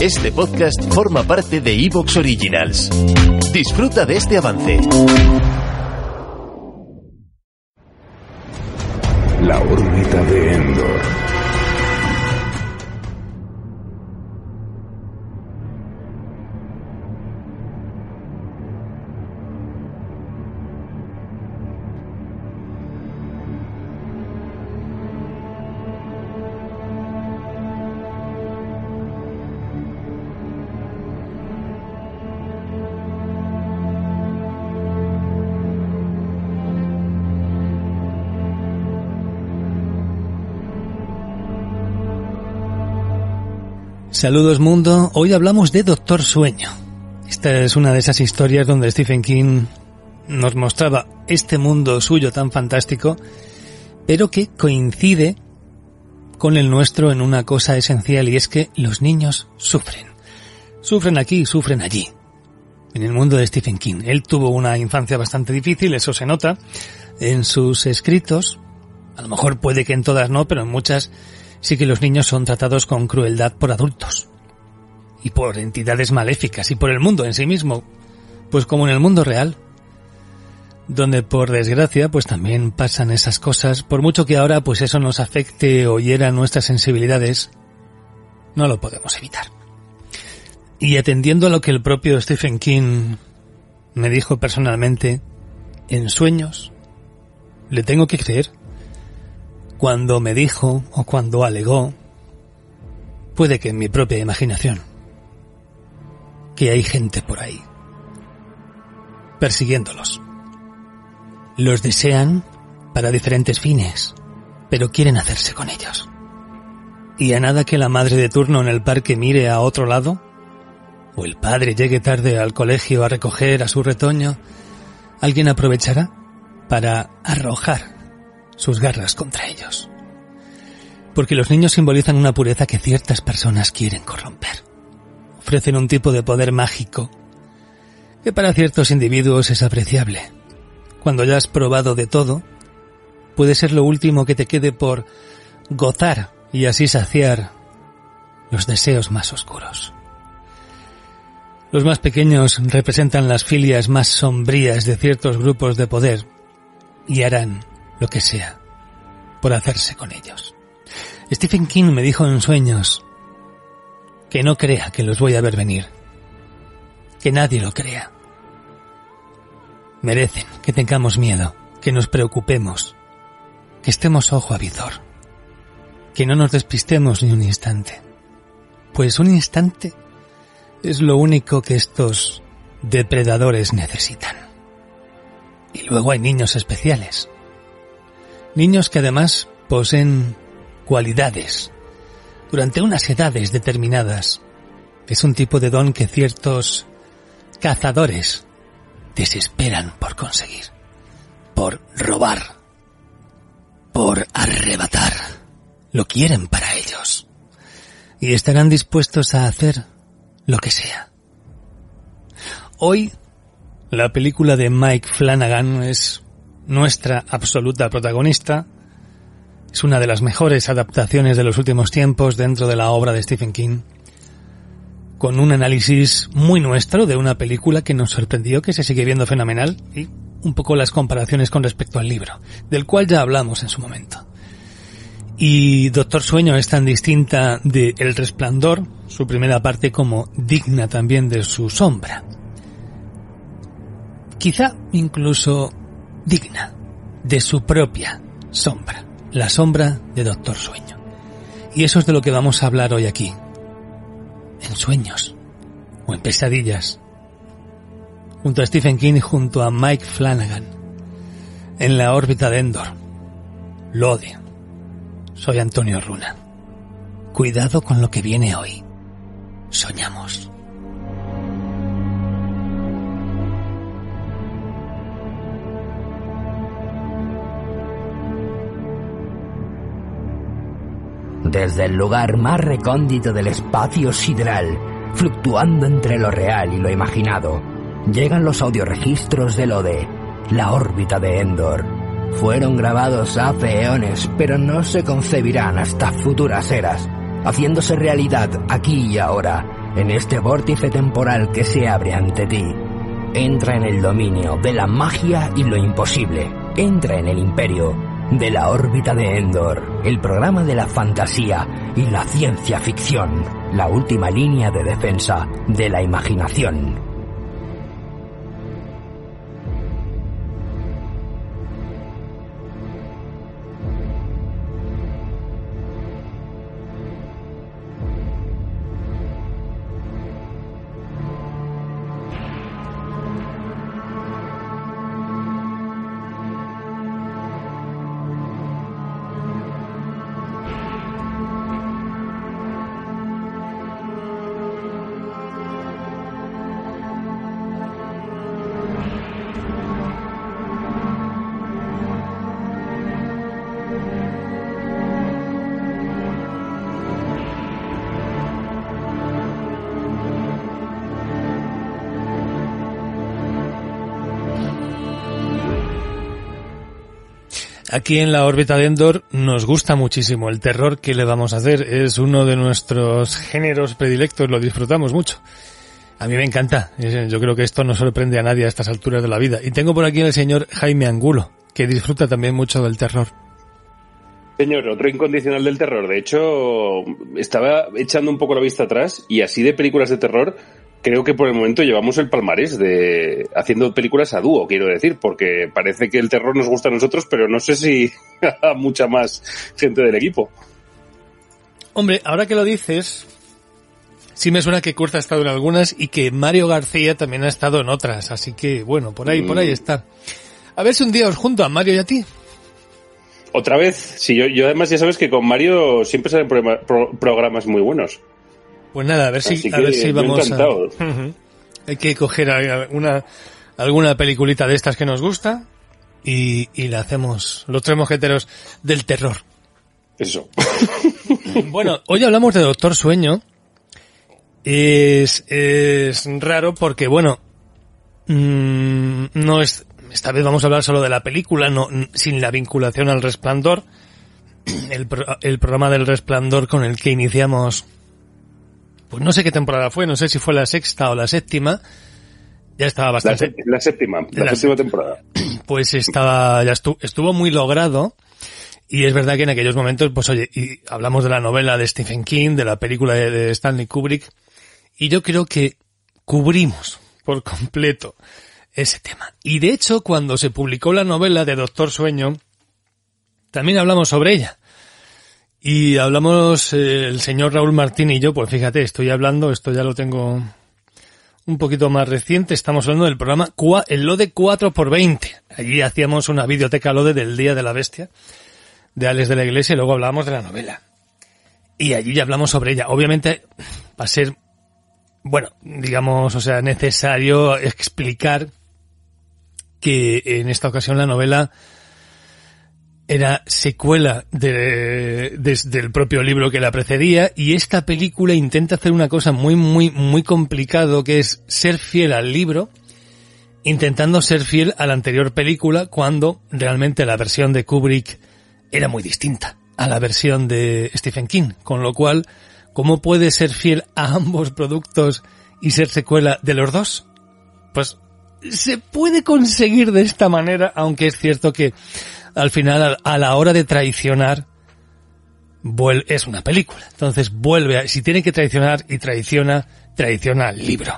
Este podcast forma parte de Evox Originals. Disfruta de este avance. La órbita de Endor. Saludos mundo, hoy hablamos de Doctor Sueño. Esta es una de esas historias donde Stephen King nos mostraba este mundo suyo tan fantástico, pero que coincide con el nuestro en una cosa esencial y es que los niños sufren. Sufren aquí, sufren allí. En el mundo de Stephen King. Él tuvo una infancia bastante difícil, eso se nota en sus escritos. A lo mejor puede que en todas no, pero en muchas sí que los niños son tratados con crueldad por adultos y por entidades maléficas y por el mundo en sí mismo, pues como en el mundo real, donde por desgracia pues también pasan esas cosas, por mucho que ahora pues eso nos afecte o hiera nuestras sensibilidades, no lo podemos evitar. Y atendiendo a lo que el propio Stephen King me dijo personalmente, en sueños, le tengo que creer cuando me dijo o cuando alegó, puede que en mi propia imaginación, que hay gente por ahí, persiguiéndolos. Los desean para diferentes fines, pero quieren hacerse con ellos. Y a nada que la madre de turno en el parque mire a otro lado, o el padre llegue tarde al colegio a recoger a su retoño, alguien aprovechará para arrojar sus garras contra ellos. Porque los niños simbolizan una pureza que ciertas personas quieren corromper. Ofrecen un tipo de poder mágico que para ciertos individuos es apreciable. Cuando ya has probado de todo, puede ser lo último que te quede por gozar y así saciar los deseos más oscuros. Los más pequeños representan las filias más sombrías de ciertos grupos de poder y harán lo que sea, por hacerse con ellos. Stephen King me dijo en sueños que no crea que los voy a ver venir, que nadie lo crea. Merecen que tengamos miedo, que nos preocupemos, que estemos ojo a visor, que no nos despistemos ni un instante, pues un instante es lo único que estos depredadores necesitan. Y luego hay niños especiales, Niños que además poseen cualidades durante unas edades determinadas. Es un tipo de don que ciertos cazadores desesperan por conseguir, por robar, por arrebatar. Lo quieren para ellos. Y estarán dispuestos a hacer lo que sea. Hoy, la película de Mike Flanagan es nuestra absoluta protagonista. Es una de las mejores adaptaciones de los últimos tiempos dentro de la obra de Stephen King, con un análisis muy nuestro de una película que nos sorprendió, que se sigue viendo fenomenal, y un poco las comparaciones con respecto al libro, del cual ya hablamos en su momento. Y Doctor Sueño es tan distinta de El Resplandor, su primera parte, como digna también de su sombra. Quizá incluso digna de su propia sombra, la sombra de Doctor Sueño. Y eso es de lo que vamos a hablar hoy aquí, en sueños o en pesadillas, junto a Stephen King y junto a Mike Flanagan, en la órbita de Endor. Lo. Soy Antonio Runa. Cuidado con lo que viene hoy. Soñamos. Desde el lugar más recóndito del espacio sideral, fluctuando entre lo real y lo imaginado, llegan los audioregistros del ODE, la órbita de Endor. Fueron grabados hace eones, pero no se concebirán hasta futuras eras, haciéndose realidad aquí y ahora, en este vórtice temporal que se abre ante ti. Entra en el dominio de la magia y lo imposible. Entra en el imperio de la órbita de Endor, el programa de la fantasía y la ciencia ficción, la última línea de defensa de la imaginación. Aquí en la órbita de Endor nos gusta muchísimo el terror que le vamos a hacer. Es uno de nuestros géneros predilectos, lo disfrutamos mucho. A mí me encanta. Yo creo que esto no sorprende a nadie a estas alturas de la vida. Y tengo por aquí al señor Jaime Angulo, que disfruta también mucho del terror. Señor, otro incondicional del terror. De hecho, estaba echando un poco la vista atrás y así de películas de terror creo que por el momento llevamos el palmarés de haciendo películas a dúo, quiero decir, porque parece que el terror nos gusta a nosotros, pero no sé si a mucha más gente del equipo. Hombre, ahora que lo dices, sí me suena que Kurt ha estado en algunas y que Mario García también ha estado en otras, así que bueno, por ahí, por ahí mm. está. A ver si un día os junto a Mario y a ti. Otra vez, sí, yo, yo además ya sabes que con Mario siempre salen programas muy buenos. Pues nada, a ver si, a ver si vamos a... Hay que coger alguna, alguna peliculita de estas que nos gusta y, y la hacemos los tres mojeteros del terror. Eso. bueno, hoy hablamos de Doctor Sueño. Es, es raro porque, bueno, mm, no es, esta vez vamos a hablar solo de la película, no, sin la vinculación al resplandor. El, el programa del resplandor con el que iniciamos pues no sé qué temporada fue, no sé si fue la sexta o la séptima. Ya estaba bastante. La, séptima, la, séptima temporada. Pues estaba, ya estuvo, estuvo muy logrado. Y es verdad que en aquellos momentos, pues oye, y hablamos de la novela de Stephen King, de la película de, Stanley Kubrick, y yo creo que cubrimos por completo ese tema. Y de hecho, cuando se publicó la novela de Doctor Sueño, también hablamos sobre ella. Y hablamos eh, el señor Raúl Martín y yo, pues fíjate, estoy hablando, esto ya lo tengo un poquito más reciente, estamos hablando del programa el LODE 4x20. Allí hacíamos una videoteca LODE del Día de la Bestia de Alex de la Iglesia y luego hablábamos de la novela. Y allí ya hablamos sobre ella. Obviamente va a ser, bueno, digamos, o sea, necesario explicar que en esta ocasión la novela era secuela de, del propio libro que la precedía y esta película intenta hacer una cosa muy muy muy complicado que es ser fiel al libro intentando ser fiel a la anterior película cuando realmente la versión de Kubrick era muy distinta a la versión de Stephen King con lo cual ¿cómo puede ser fiel a ambos productos y ser secuela de los dos? Pues se puede conseguir de esta manera aunque es cierto que al final, a la hora de traicionar, es una película. Entonces vuelve a, si tiene que traicionar y traiciona, traiciona al libro.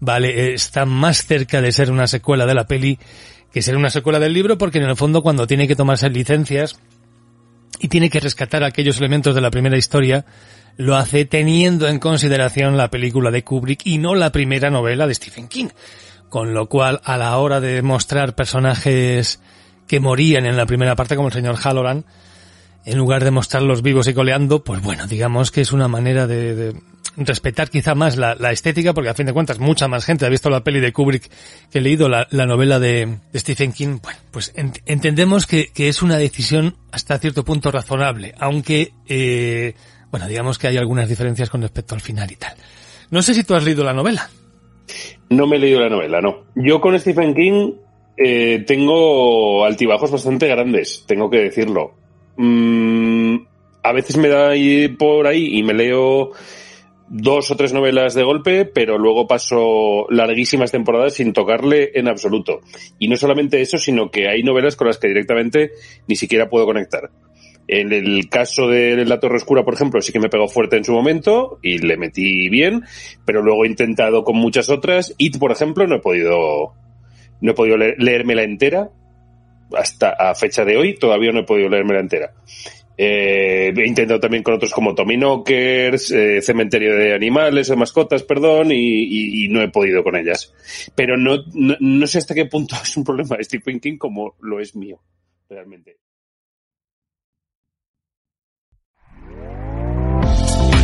Vale, está más cerca de ser una secuela de la peli que ser una secuela del libro porque en el fondo cuando tiene que tomarse licencias y tiene que rescatar aquellos elementos de la primera historia, lo hace teniendo en consideración la película de Kubrick y no la primera novela de Stephen King. Con lo cual, a la hora de mostrar personajes que morían en la primera parte, como el señor Halloran, en lugar de mostrarlos vivos y coleando, pues bueno, digamos que es una manera de, respetar quizá más la, estética, porque a fin de cuentas mucha más gente ha visto la peli de Kubrick que ha leído la, novela de, Stephen King. Bueno, pues entendemos que, es una decisión hasta cierto punto razonable, aunque, eh, bueno, digamos que hay algunas diferencias con respecto al final y tal. No sé si tú has leído la novela. No me he leído la novela, no. Yo con Stephen King eh, tengo altibajos bastante grandes, tengo que decirlo. Mm, a veces me da por ahí y me leo dos o tres novelas de golpe, pero luego paso larguísimas temporadas sin tocarle en absoluto. Y no solamente eso, sino que hay novelas con las que directamente ni siquiera puedo conectar. En el caso de La Torre Oscura, por ejemplo, sí que me pegó fuerte en su momento y le metí bien, pero luego he intentado con muchas otras. It, por ejemplo, no he podido, no he podido leérmela entera. Hasta a fecha de hoy todavía no he podido leérmela entera. Eh, he intentado también con otros como Tommy Knockers, eh, Cementerio de Animales, de Mascotas, perdón, y, no he podido con ellas. Pero no, no sé hasta qué punto es un problema de Stephen King como lo es mío, realmente.